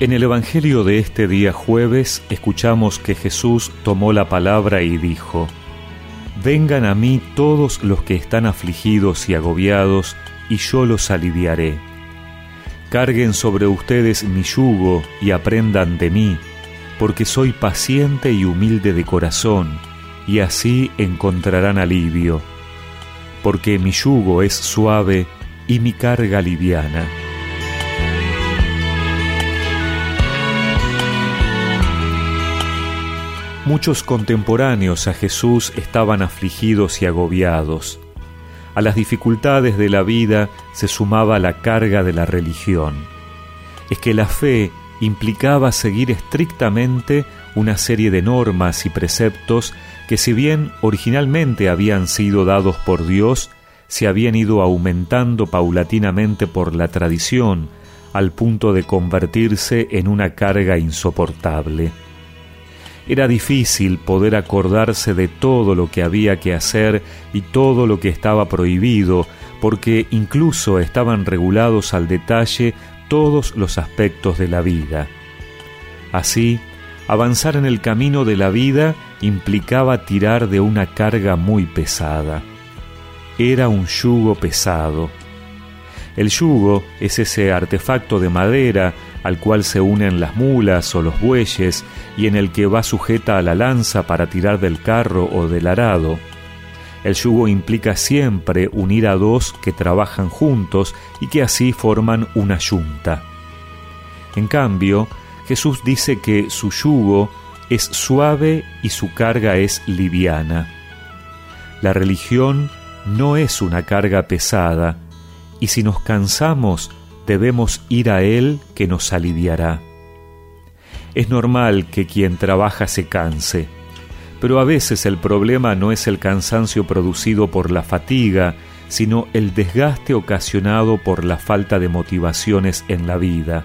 En el Evangelio de este día jueves escuchamos que Jesús tomó la palabra y dijo, Vengan a mí todos los que están afligidos y agobiados, y yo los aliviaré. Carguen sobre ustedes mi yugo y aprendan de mí, porque soy paciente y humilde de corazón, y así encontrarán alivio, porque mi yugo es suave y mi carga liviana. Muchos contemporáneos a Jesús estaban afligidos y agobiados. A las dificultades de la vida se sumaba la carga de la religión. Es que la fe implicaba seguir estrictamente una serie de normas y preceptos que si bien originalmente habían sido dados por Dios, se habían ido aumentando paulatinamente por la tradición, al punto de convertirse en una carga insoportable. Era difícil poder acordarse de todo lo que había que hacer y todo lo que estaba prohibido, porque incluso estaban regulados al detalle todos los aspectos de la vida. Así, avanzar en el camino de la vida implicaba tirar de una carga muy pesada. Era un yugo pesado. El yugo es ese artefacto de madera al cual se unen las mulas o los bueyes y en el que va sujeta a la lanza para tirar del carro o del arado. El yugo implica siempre unir a dos que trabajan juntos y que así forman una yunta. En cambio, Jesús dice que su yugo es suave y su carga es liviana. La religión no es una carga pesada, y si nos cansamos debemos ir a Él que nos aliviará. Es normal que quien trabaja se canse, pero a veces el problema no es el cansancio producido por la fatiga, sino el desgaste ocasionado por la falta de motivaciones en la vida.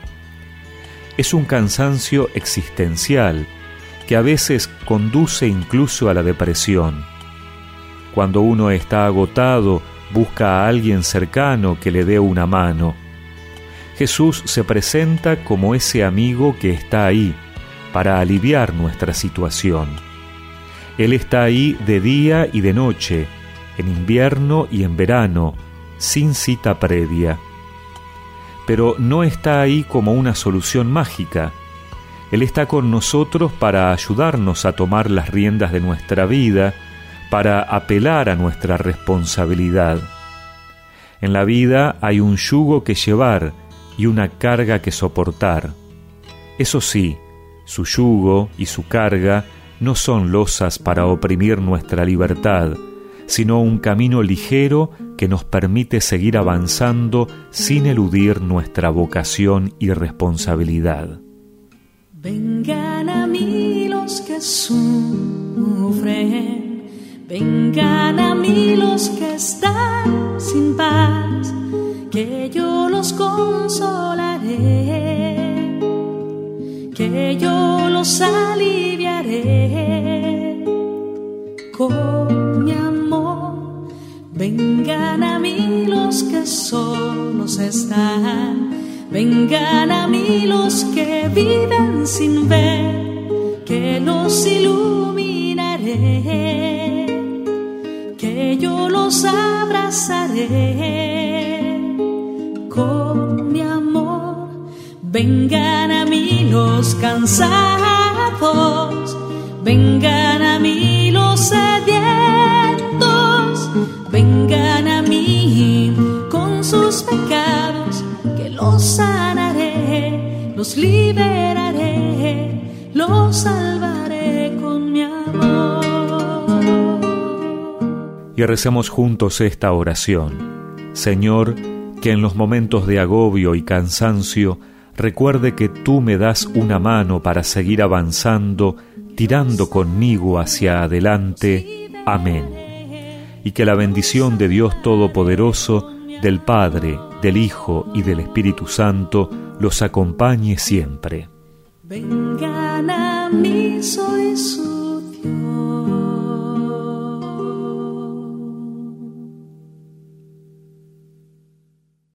Es un cansancio existencial que a veces conduce incluso a la depresión. Cuando uno está agotado, busca a alguien cercano que le dé una mano Jesús se presenta como ese amigo que está ahí para aliviar nuestra situación. Él está ahí de día y de noche, en invierno y en verano, sin cita previa. Pero no está ahí como una solución mágica. Él está con nosotros para ayudarnos a tomar las riendas de nuestra vida, para apelar a nuestra responsabilidad. En la vida hay un yugo que llevar, y una carga que soportar. Eso sí, su yugo y su carga no son losas para oprimir nuestra libertad, sino un camino ligero que nos permite seguir avanzando sin eludir nuestra vocación y responsabilidad. Vengan a mí los que sufren, vengan a mí los que están sin paz que yo los consolaré, que yo los aliviaré con mi amor. Vengan a mí los que solos están, vengan a mí los que viven sin ver, que los iluminaré, yo los abrazaré con mi amor. Vengan a mí los cansados, vengan a mí los sedientos, vengan a mí con sus pecados, que los sanaré, los liberaré, los salvaré Y recemos juntos esta oración. Señor, que en los momentos de agobio y cansancio recuerde que tú me das una mano para seguir avanzando, tirando conmigo hacia adelante. Amén. Y que la bendición de Dios Todopoderoso, del Padre, del Hijo y del Espíritu Santo los acompañe siempre.